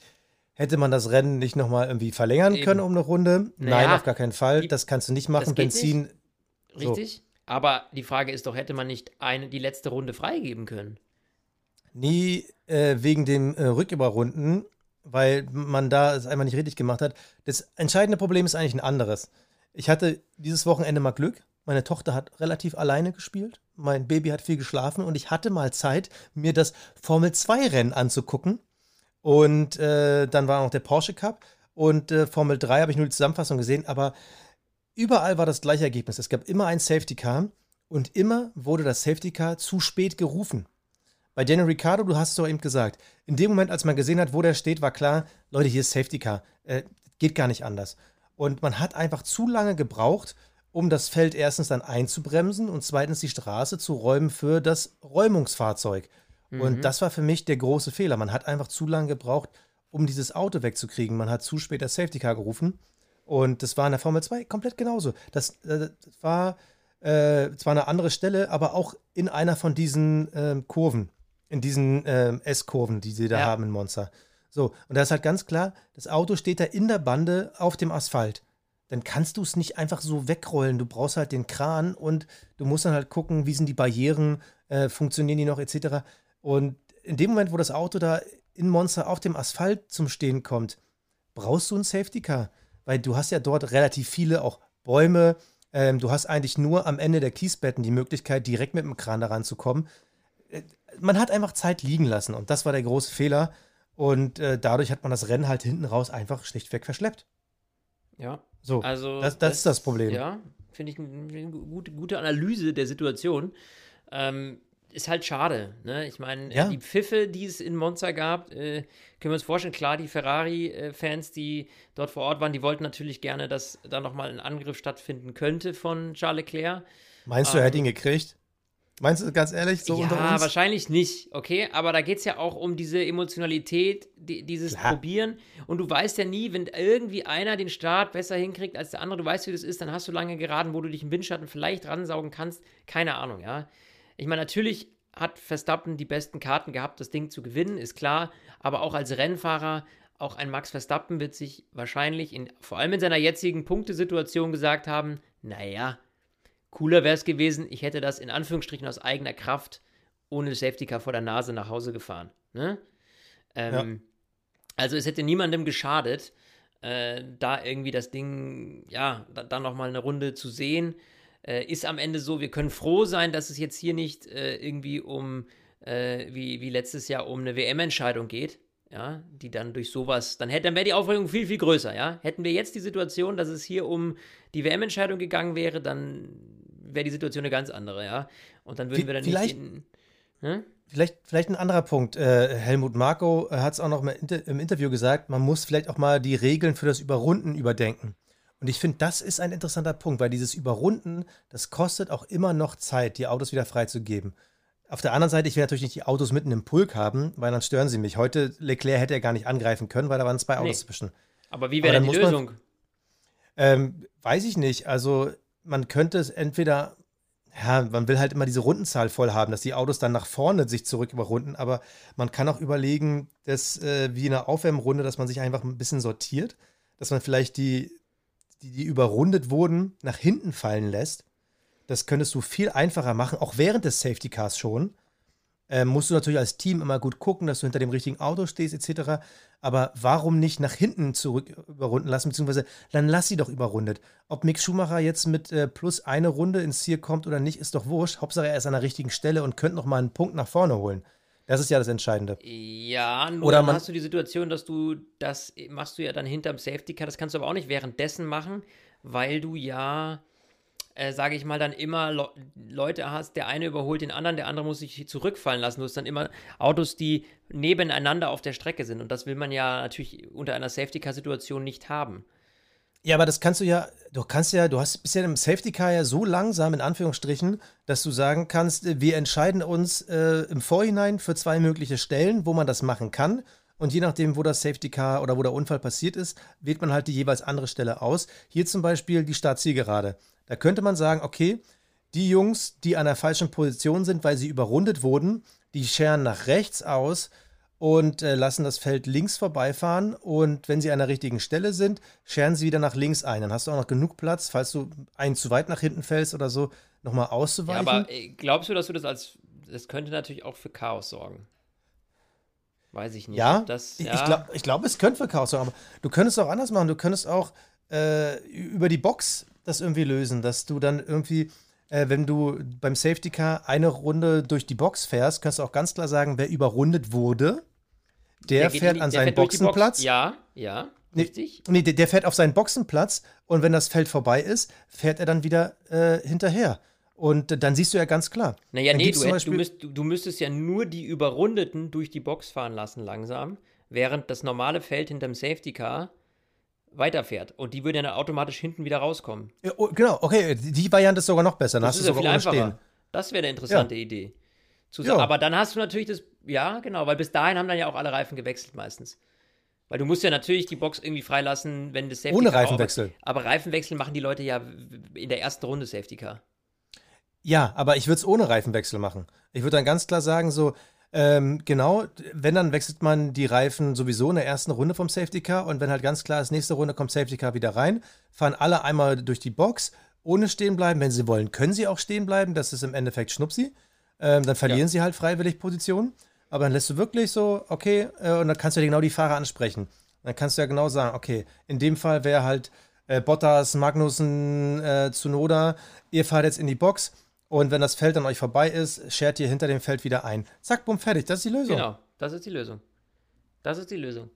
hätte man das Rennen nicht nochmal irgendwie verlängern Eben. können um eine Runde? Naja, Nein, auf gar keinen Fall. Die, das kannst du nicht machen. Benzin. Nicht. Richtig. So. Aber die Frage ist doch, hätte man nicht eine, die letzte Runde freigeben können? Nee, äh, wegen dem äh, Rücküberrunden, weil man da es einmal nicht richtig gemacht hat. Das entscheidende Problem ist eigentlich ein anderes. Ich hatte dieses Wochenende mal Glück. Meine Tochter hat relativ alleine gespielt. Mein Baby hat viel geschlafen und ich hatte mal Zeit, mir das Formel 2-Rennen anzugucken. Und äh, dann war noch der Porsche Cup. Und äh, Formel 3 habe ich nur die Zusammenfassung gesehen, aber überall war das gleiche Ergebnis. Es gab immer ein Safety Car und immer wurde das Safety Car zu spät gerufen. Bei Daniel Ricciardo, du hast es doch eben gesagt, in dem Moment, als man gesehen hat, wo der steht, war klar, Leute, hier ist Safety Car. Äh, geht gar nicht anders. Und man hat einfach zu lange gebraucht, um das Feld erstens dann einzubremsen und zweitens die Straße zu räumen für das Räumungsfahrzeug. Mhm. Und das war für mich der große Fehler. Man hat einfach zu lange gebraucht, um dieses Auto wegzukriegen. Man hat zu spät das Safety Car gerufen. Und das war in der Formel 2 komplett genauso. Das, äh, das war äh, zwar eine andere Stelle, aber auch in einer von diesen äh, Kurven, in diesen ähm, S-Kurven, die sie da ja. haben in Monza. So, und da ist halt ganz klar, das Auto steht da in der Bande auf dem Asphalt. Dann kannst du es nicht einfach so wegrollen. Du brauchst halt den Kran und du musst dann halt gucken, wie sind die Barrieren, äh, funktionieren die noch, etc. Und in dem Moment, wo das Auto da in Monster auf dem Asphalt zum Stehen kommt, brauchst du ein Safety Car. Weil du hast ja dort relativ viele auch Bäume. Ähm, du hast eigentlich nur am Ende der Kiesbetten die Möglichkeit, direkt mit dem Kran daran zu kommen. Äh, man hat einfach Zeit liegen lassen und das war der große Fehler. Und äh, dadurch hat man das Rennen halt hinten raus einfach schlichtweg verschleppt. Ja. So, also das, das, das ist das Problem. Ja, finde ich eine gute, gute Analyse der Situation. Ähm, ist halt schade. Ne? Ich meine, ja. die Pfiffe, die es in Monza gab, äh, können wir uns vorstellen, klar, die Ferrari-Fans, die dort vor Ort waren, die wollten natürlich gerne, dass da nochmal ein Angriff stattfinden könnte von Charles Leclerc. Meinst du, er hätte ihn ähm, gekriegt? Meinst du ganz ehrlich, so ja, unter uns? wahrscheinlich nicht, okay? Aber da geht es ja auch um diese Emotionalität, die, dieses Klar. Probieren. Und du weißt ja nie, wenn irgendwie einer den Start besser hinkriegt als der andere, du weißt, wie das ist, dann hast du lange geraden, wo du dich im Windschatten vielleicht ransaugen kannst. Keine Ahnung, ja. Ich meine, natürlich hat Verstappen die besten Karten gehabt, das Ding zu gewinnen, ist klar. Aber auch als Rennfahrer, auch ein Max Verstappen wird sich wahrscheinlich, in, vor allem in seiner jetzigen Punktesituation gesagt haben, naja, cooler wäre es gewesen, ich hätte das in Anführungsstrichen aus eigener Kraft ohne Safety Car vor der Nase nach Hause gefahren. Ne? Ähm, ja. Also es hätte niemandem geschadet, äh, da irgendwie das Ding, ja, da, dann nochmal eine Runde zu sehen äh, ist am Ende so, wir können froh sein, dass es jetzt hier nicht äh, irgendwie um, äh, wie, wie letztes Jahr, um eine WM-Entscheidung geht. Ja, die dann durch sowas, dann hätte, dann wäre die Aufregung viel, viel größer, ja. Hätten wir jetzt die Situation, dass es hier um die WM-Entscheidung gegangen wäre, dann wäre die Situation eine ganz andere, ja. Und dann würden wir dann vielleicht, nicht in, hm? Vielleicht, vielleicht ein anderer Punkt. Äh, Helmut Marko hat es auch noch im Interview gesagt, man muss vielleicht auch mal die Regeln für das Überrunden überdenken. Und ich finde, das ist ein interessanter Punkt, weil dieses Überrunden, das kostet auch immer noch Zeit, die Autos wieder freizugeben. Auf der anderen Seite, ich will natürlich nicht die Autos mitten im Pulk haben, weil dann stören sie mich. Heute, Leclerc hätte er gar nicht angreifen können, weil da waren zwei Autos nee. zwischen. Aber wie wäre denn die Lösung? Man, ähm, weiß ich nicht. Also, man könnte es entweder, ja, man will halt immer diese Rundenzahl voll haben, dass die Autos dann nach vorne sich zurück überrunden, aber man kann auch überlegen, dass äh, wie in einer Aufwärmrunde, dass man sich einfach ein bisschen sortiert, dass man vielleicht die die, die überrundet wurden, nach hinten fallen lässt. Das könntest du viel einfacher machen, auch während des Safety Cars schon. Ähm, musst du natürlich als Team immer gut gucken, dass du hinter dem richtigen Auto stehst, etc. Aber warum nicht nach hinten zurück überrunden lassen, beziehungsweise dann lass sie doch überrundet. Ob Mick Schumacher jetzt mit äh, plus eine Runde ins Ziel kommt oder nicht, ist doch wurscht. Hauptsache er ist an der richtigen Stelle und könnte noch mal einen Punkt nach vorne holen. Das ist ja das Entscheidende. Ja, nur Oder dann hast du die Situation, dass du das machst du ja dann hinterm Safety Car. Das kannst du aber auch nicht währenddessen machen, weil du ja, äh, sage ich mal, dann immer Le Leute hast. Der eine überholt den anderen, der andere muss sich zurückfallen lassen. Du hast dann immer Autos, die nebeneinander auf der Strecke sind. Und das will man ja natürlich unter einer Safety Car Situation nicht haben. Ja, aber das kannst du ja, du kannst ja, du hast bisher im Safety Car ja so langsam in Anführungsstrichen, dass du sagen kannst, äh, wir entscheiden uns äh, im Vorhinein für zwei mögliche Stellen, wo man das machen kann. Und je nachdem, wo das Safety Car oder wo der Unfall passiert ist, wählt man halt die jeweils andere Stelle aus. Hier zum Beispiel die Startzielgerade. Da könnte man sagen, okay, die Jungs, die an der falschen Position sind, weil sie überrundet wurden, die scheren nach rechts aus und äh, lassen das Feld links vorbeifahren. Und wenn sie an der richtigen Stelle sind, scheren sie wieder nach links ein. Dann hast du auch noch genug Platz, falls du einen zu weit nach hinten fällst oder so, nochmal auszuweichen. Ja, aber äh, glaubst du, dass du das als. Das könnte natürlich auch für Chaos sorgen. Weiß ich nicht. Ja, das, ich, ja. ich glaube, ich glaub, es könnte für Chaos sorgen, aber du könntest auch anders machen. Du könntest auch äh, über die Box das irgendwie lösen, dass du dann irgendwie, äh, wenn du beim Safety Car eine Runde durch die Box fährst, kannst du auch ganz klar sagen, wer überrundet wurde, der, geht fährt die- an der seinen fährt die Box. Boxenplatz. Ja, ja, Nee, richtig. Nee, der, der fährt auf seinen Boxenplatz und wenn das Feld vorbei ist, fährt er dann wieder äh, hinterher. Und dann siehst du ja ganz klar. Naja, Dann nee, du, hätt, du, müsst, du müsstest ja nur die Überrundeten durch die Box fahren lassen langsam, während das normale Feld hinterm Safety Car weiterfährt. Und die würden ja dann automatisch hinten wieder rauskommen. Ja, oh, genau, okay, die Variante ist sogar noch besser. Dann Das hast ist du ja sogar viel ohne einfacher. stehen. Das wäre eine interessante Idee. Zu Ja. Aber dann hast du natürlich das, ja, genau, weil bis dahin haben dann ja auch alle Reifen gewechselt meistens. Weil du musst ja natürlich die Box irgendwie freilassen, wenn das Safety Ohne Car Reifenwechsel. Aber, aber Reifenwechsel machen die Leute ja in der ersten Runde Safety Car. Ja, aber ich würde es ohne Reifenwechsel machen. Ich würde dann ganz klar sagen, so, ähm, genau, wenn, dann wechselt man die Reifen sowieso in der ersten Runde vom Safety Car und wenn halt ganz klar ist, nächste Runde kommt Safety Car wieder rein, fahren alle einmal durch die Box, ohne stehen bleiben. Wenn sie wollen, können sie auch stehen bleiben. Das ist im Endeffekt Schnupsi. Ähm, dann verlieren Ja. sie halt freiwillig Position. Aber dann lässt du wirklich so, okay, äh, und dann kannst du ja genau die Fahrer ansprechen. Dann kannst du ja genau sagen, okay, in dem Fall wäre halt äh, Bottas, Magnussen, äh, Tsunoda, ihr fahrt jetzt in die Box und wenn das Feld an euch vorbei ist, schert ihr hinter dem Feld wieder ein. Zack, bumm, fertig. Das ist die Lösung. Genau, das ist die Lösung. Das ist die Lösung.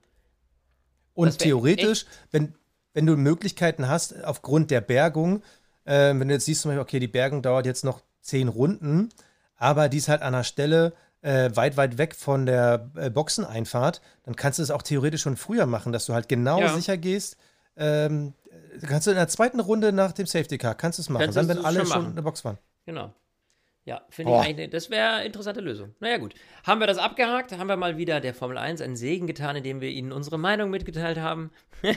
Und theoretisch, wenn, wenn du Möglichkeiten hast, aufgrund der Bergung, äh, wenn du jetzt siehst, zum Beispiel, okay, die Bergung dauert jetzt noch zehn Runden, aber die ist halt an einer Stelle äh, weit, weit weg von der äh, Boxeneinfahrt, dann kannst du es auch theoretisch schon früher machen, dass du halt genau Ja. sicher gehst. Ähm, kannst du in der zweiten Runde nach dem Safety Car, kannst du es machen. Kannst dann, wenn alle schon schon in der Box fahren. Genau. Ja, finde ich eigentlich, das wäre eine interessante Lösung. Naja, gut. Haben wir das abgehakt? Haben wir mal wieder der Formel 1 einen Segen getan, indem wir ihnen unsere Meinung mitgeteilt haben?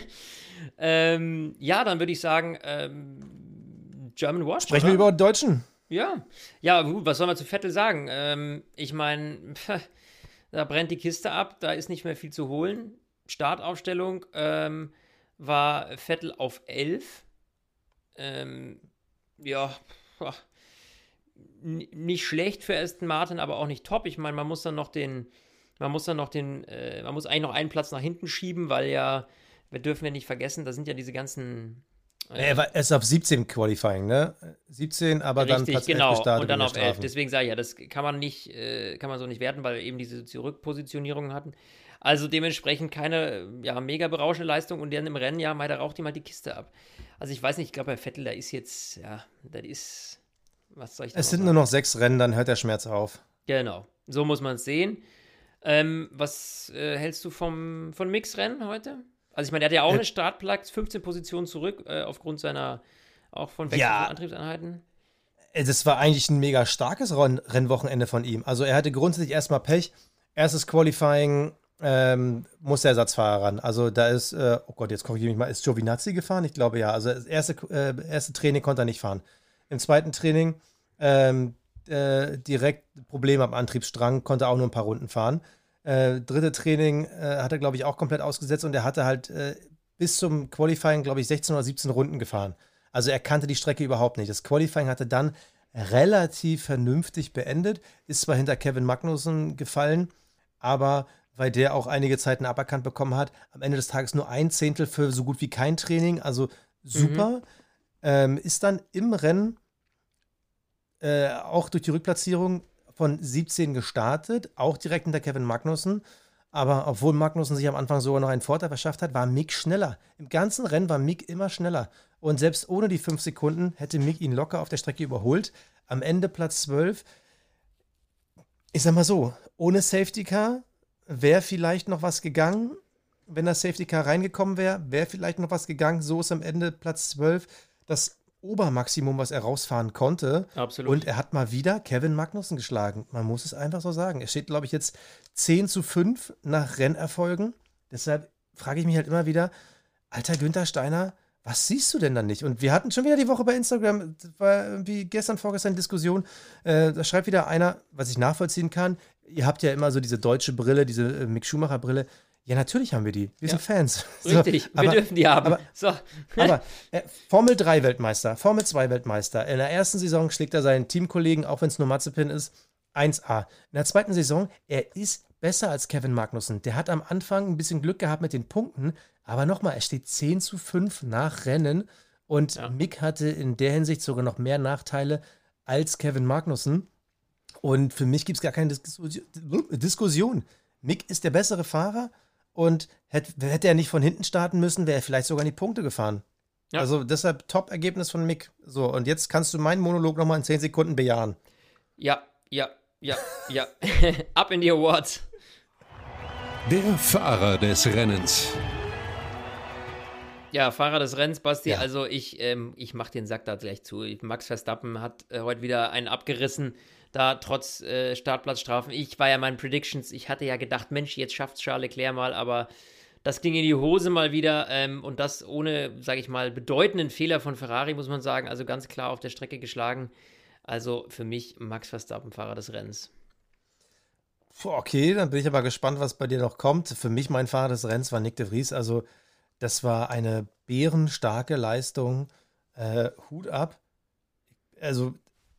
ähm, ja, dann würde ich sagen, ähm, German Watch. Sprechen wir oder? über die Deutschen. Ja. Ja, gut, was soll man zu Vettel sagen? Ähm, ich meine, da brennt die Kiste ab, da ist nicht mehr viel zu holen. Startaufstellung ähm, war Vettel auf 11. Ähm, ja, boah, nicht schlecht für Aston Martin, aber auch nicht top. Ich meine, man muss dann noch den, man muss dann noch den, äh, man muss eigentlich noch einen Platz nach hinten schieben, weil ja, wir dürfen ja nicht vergessen, da sind ja diese ganzen Er war erst auf 17 Qualifying, ne? 17, aber dann Richtig, Platz 11 genau. gestartet Und dann auf 11. Strafen. Deswegen sage ich ja, das kann man nicht, äh, kann man so nicht werten, weil wir eben diese Zurückpositionierungen hatten. Also dementsprechend keine ja, mega berauschende Leistung und dann im Rennen, ja, mal, da raucht ihm halt die Kiste ab. Also ich weiß nicht, ich glaube, bei Vettel, da ist jetzt, ja, das ist, was soll ich Es sind sagen? nur noch sechs Rennen, dann hört der Schmerz auf. Genau, so muss man es sehen. Ähm, was äh, hältst du vom, von Mix-Rennen heute? Also ich meine, der hat ja auch Äh, eine Startplatz, 15 Positionen zurück, äh, aufgrund seiner, auch von Wechsel Ja. Antriebseinheiten. Äh, Das war eigentlich ein mega starkes Ren Rennwochenende von ihm. Also er hatte grundsätzlich erstmal Pech. Erstes Qualifying ähm, muss der Ersatzfahrer ran. Also da ist, äh, oh Gott, jetzt korrigiere mich mal, ist Giovinazzi gefahren? Ich glaube ja. Also das erste, äh, erste Training konnte er nicht fahren. Im zweiten Training ähm, äh, direkt Probleme am Antriebsstrang, konnte auch nur ein paar Runden fahren. Äh, dritte Training äh, hat er, glaube ich, auch komplett ausgesetzt und er hatte halt äh, bis zum Qualifying, glaube ich, 16 oder 17 Runden gefahren. Also er kannte die Strecke überhaupt nicht. Das Qualifying hatte dann relativ vernünftig beendet, ist zwar hinter Kevin Magnussen gefallen, aber weil der auch einige Zeiten aberkannt bekommen hat, am Ende des Tages nur ein Zehntel für so gut wie kein Training, also super. Ähm, ist dann im Rennen äh, auch durch die Rückplatzierung von 17 gestartet, auch direkt hinter Kevin Magnussen. Aber obwohl Magnussen sich am Anfang sogar noch einen Vorteil verschafft hat, war Mick schneller. Im ganzen Rennen war Mick immer schneller. Und selbst ohne die fünf Sekunden hätte Mick ihn locker auf der Strecke überholt. Am Ende Platz 12. Ich sag mal so, ohne Safety Car wäre vielleicht noch was gegangen. Wenn das Safety Car reingekommen wäre, wäre vielleicht noch was gegangen. So ist am Ende Platz 12 das Obermaximum, was er rausfahren konnte. Absolut. Und er hat mal wieder Kevin Magnussen geschlagen. Man muss es einfach so sagen. Es steht, glaube ich, jetzt 10 zu 5 nach Rennerfolgen. Deshalb frage ich mich halt immer wieder, alter Günther Steiner, was siehst du denn dann nicht? Und wir hatten schon wieder die Woche bei Instagram, war irgendwie gestern, vorgestern Diskussion, äh, da schreibt wieder einer, was ich nachvollziehen kann, ihr habt ja immer so diese deutsche Brille, diese äh, Mick Schumacher Brille. Ja, natürlich haben wir die. Wir sind Fans. So, Richtig, wir aber- dürfen die haben. aber- so. aber äh, Formel 3 Weltmeister, Formel 2 Weltmeister. In der ersten Saison schlägt er seinen Teamkollegen, auch wenn es nur Mazepin ist, 1A. In der zweiten Saison, er ist besser als Kevin Magnussen. Der hat am Anfang ein bisschen Glück gehabt mit den Punkten, aber nochmal, er steht 10 zu 5 nach Rennen und ja. Mick hatte in der Hinsicht sogar noch mehr Nachteile als Kevin Magnussen. Und für mich gibt es gar keine Diskussion. Mick ist der bessere Fahrer und hätte, hätte er nicht von hinten starten müssen, wäre er vielleicht sogar in die Punkte gefahren. Ja. Also deshalb Top-Ergebnis von Mick. So, und jetzt kannst du meinen Monolog nochmal in 10 Sekunden bejahen. Ja, ja, ja, ja. Ab in die Awards. Der Fahrer des Rennens. Ja, Fahrer des Rennens, Basti. Ja. Also ich, ähm, ich mache den Sack da gleich zu. Max Verstappen hat äh, heute wieder einen abgerissen, da trotz äh, Startplatzstrafen. Ich war ja meinen Predictions, ich hatte ja gedacht, Mensch, jetzt schafft Charles Leclerc mal, aber das ging in die Hose mal wieder ähm, und das ohne, sage ich mal, bedeutenden Fehler von Ferrari, muss man sagen. Also ganz klar auf der Strecke geschlagen. Also für mich Max Verstappen, Fahrer des Rennens. Okay, dann bin ich aber gespannt, was bei dir noch kommt. Für mich mein Fahrer des Rennens war Nick de Vries. Also das war eine bärenstarke Leistung. Äh, Hut ab. Also,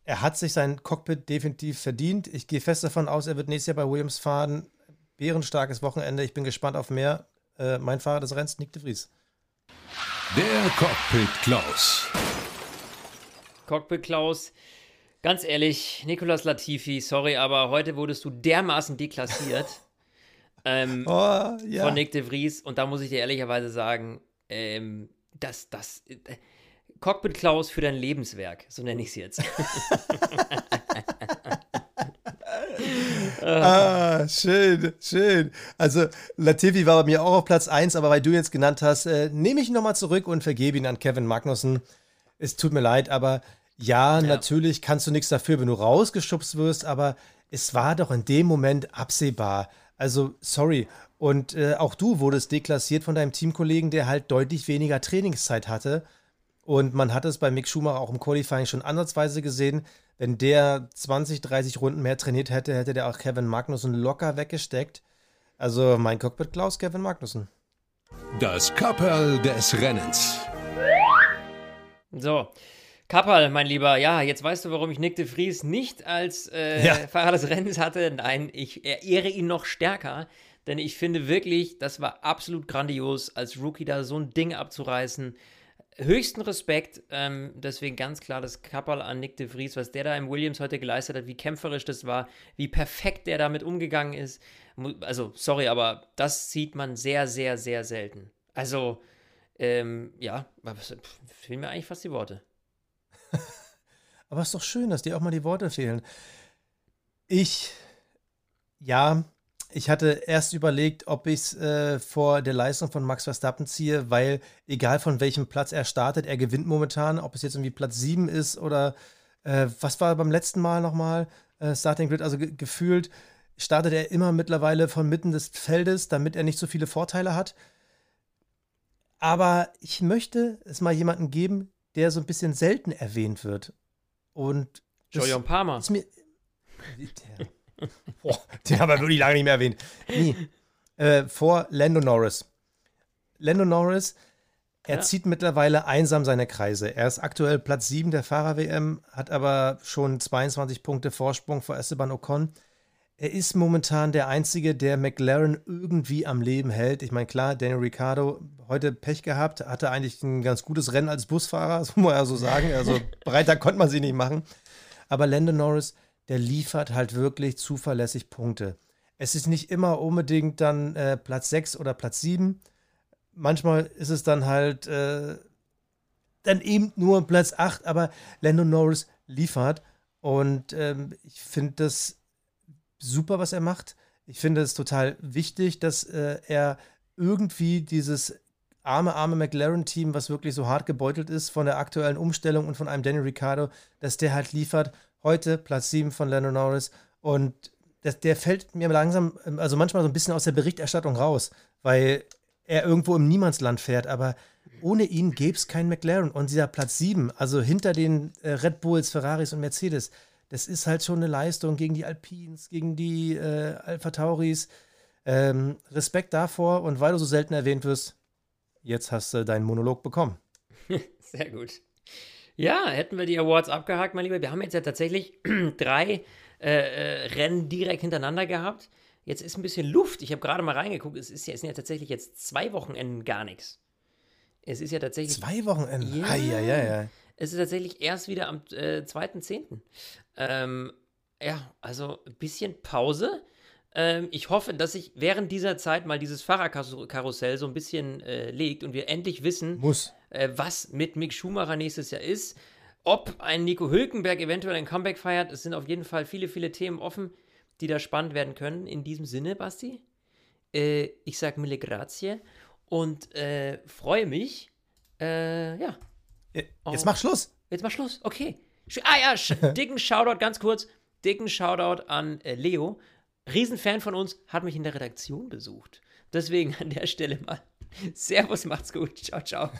er hat sich sein Cockpit definitiv verdient. Ich gehe fest davon aus, er wird nächstes Jahr bei Williams fahren. Bärenstarkes Wochenende. Ich bin gespannt auf mehr. Äh, mein Fahrer des Rennens, Nick de Vries. Der Cockpit Klaus. Cockpit Klaus. Ganz ehrlich, Nicolas Latifi, sorry, aber heute wurdest du dermaßen deklassiert. ähm, oh, ja. von Nick de Vries. Und da muss ich dir ehrlicherweise sagen, ähm, das, das, äh, Cockpit Klaus für dein Lebenswerk, so nenne ich es jetzt. ah, schön, schön. Also Latifi war bei mir auch auf Platz 1, aber weil du jetzt genannt hast, äh, nehme ich ihn nochmal zurück und vergebe ihn an Kevin Magnussen. Es tut mir leid, aber ja, ja, natürlich kannst du nichts dafür, wenn du rausgeschubst wirst, aber es war doch in dem Moment absehbar. Also, sorry. Und äh, auch du wurdest deklassiert von deinem Teamkollegen, der halt deutlich weniger Trainingszeit hatte. Und man hat es bei Mick Schumacher auch im Qualifying schon ansatzweise gesehen. Wenn der 20, 30 Runden mehr trainiert hätte, hätte der auch Kevin Magnussen locker weggesteckt. Also mein Cockpit Klaus, Kevin Magnussen. Das Kapperl des Rennens. So, Kappal, mein Lieber, ja, jetzt weißt du, warum ich Nick de Vries nicht als äh, ja. Fahrer des Rennens hatte. Nein, ich ehre ihn noch stärker, denn ich finde wirklich, das war absolut grandios, als Rookie da so ein Ding abzureißen. Höchsten Respekt, ähm, deswegen ganz klar das Kappal an Nick de Vries, was der da im Williams heute geleistet hat, wie kämpferisch das war, wie perfekt der damit umgegangen ist. Also, sorry, aber das sieht man sehr, sehr, sehr selten. Also, ähm, ja, fehlen mir eigentlich fast die Worte. Aber es ist doch schön, dass dir auch mal die Worte fehlen. Ich, ja, ich hatte erst überlegt, ob ich es äh, vor der Leistung von Max Verstappen ziehe, weil egal von welchem Platz er startet, er gewinnt momentan, ob es jetzt irgendwie Platz 7 ist oder äh, was war beim letzten Mal nochmal, äh, Starting Grid, also ge gefühlt startet er immer mittlerweile von mitten des Feldes, damit er nicht so viele Vorteile hat. Aber ich möchte es mal jemanden geben, der so ein bisschen selten erwähnt wird. Und Julian Palmer. Ist mir, der, boah, den haben wir wirklich lange nicht mehr erwähnt. Nee. Äh, vor Lando Norris. Lando Norris, er ja. zieht mittlerweile einsam seine Kreise. Er ist aktuell Platz 7 der Fahrer-WM, hat aber schon 22 Punkte Vorsprung vor Esteban Ocon. Er ist momentan der Einzige, der McLaren irgendwie am Leben hält. Ich meine, klar, Daniel Ricciardo heute Pech gehabt, hatte eigentlich ein ganz gutes Rennen als Busfahrer, das muss man ja so sagen. Also breiter konnte man sie nicht machen. Aber Lando Norris, der liefert halt wirklich zuverlässig Punkte. Es ist nicht immer unbedingt dann äh, Platz 6 oder Platz 7. Manchmal ist es dann halt äh, dann eben nur Platz 8, aber Lando Norris liefert. Und ähm, ich finde das super, was er macht. Ich finde es total wichtig, dass äh, er irgendwie dieses arme, arme McLaren-Team, was wirklich so hart gebeutelt ist von der aktuellen Umstellung und von einem Daniel Ricciardo, dass der halt liefert. Heute Platz 7 von Lando Norris und das, der fällt mir langsam, also manchmal so ein bisschen aus der Berichterstattung raus, weil er irgendwo im Niemandsland fährt, aber ohne ihn gäbe es keinen McLaren. Und dieser Platz 7, also hinter den äh, Red Bulls, Ferraris und Mercedes, das ist halt schon eine Leistung gegen die Alpines, gegen die äh, Alpha Tauris. Ähm, Respekt davor und weil du so selten erwähnt wirst, jetzt hast du deinen Monolog bekommen. Sehr gut. Ja, hätten wir die Awards abgehakt, mein Lieber. Wir haben jetzt ja tatsächlich drei äh, äh, Rennen direkt hintereinander gehabt. Jetzt ist ein bisschen Luft. Ich habe gerade mal reingeguckt. Es, ist ja, es sind ja tatsächlich jetzt zwei Wochenenden gar nichts. Es ist ja tatsächlich. Zwei Wochenenden? Ja. Ei, ei, ei. Es ist tatsächlich erst wieder am äh, 2.10. Ähm, ja, also ein bisschen Pause. Ähm, ich hoffe, dass sich während dieser Zeit mal dieses Fahrerkarussell so ein bisschen äh, legt und wir endlich wissen, Muss. Äh, was mit Mick Schumacher nächstes Jahr ist. Ob ein Nico Hülkenberg eventuell ein Comeback feiert, es sind auf jeden Fall viele, viele Themen offen, die da spannend werden können. In diesem Sinne, Basti, äh, ich sage mille grazie und äh, freue mich. Äh, ja, Jetzt Oh. mach Schluss. jetzt mal Schluss. Okay. Ah ja, sch dicken Shoutout, ganz kurz. Dicken Shoutout an äh, Leo. Riesenfan von uns, hat mich in der Redaktion besucht. Deswegen an der Stelle mal. Servus, macht's gut. Ciao, ciao.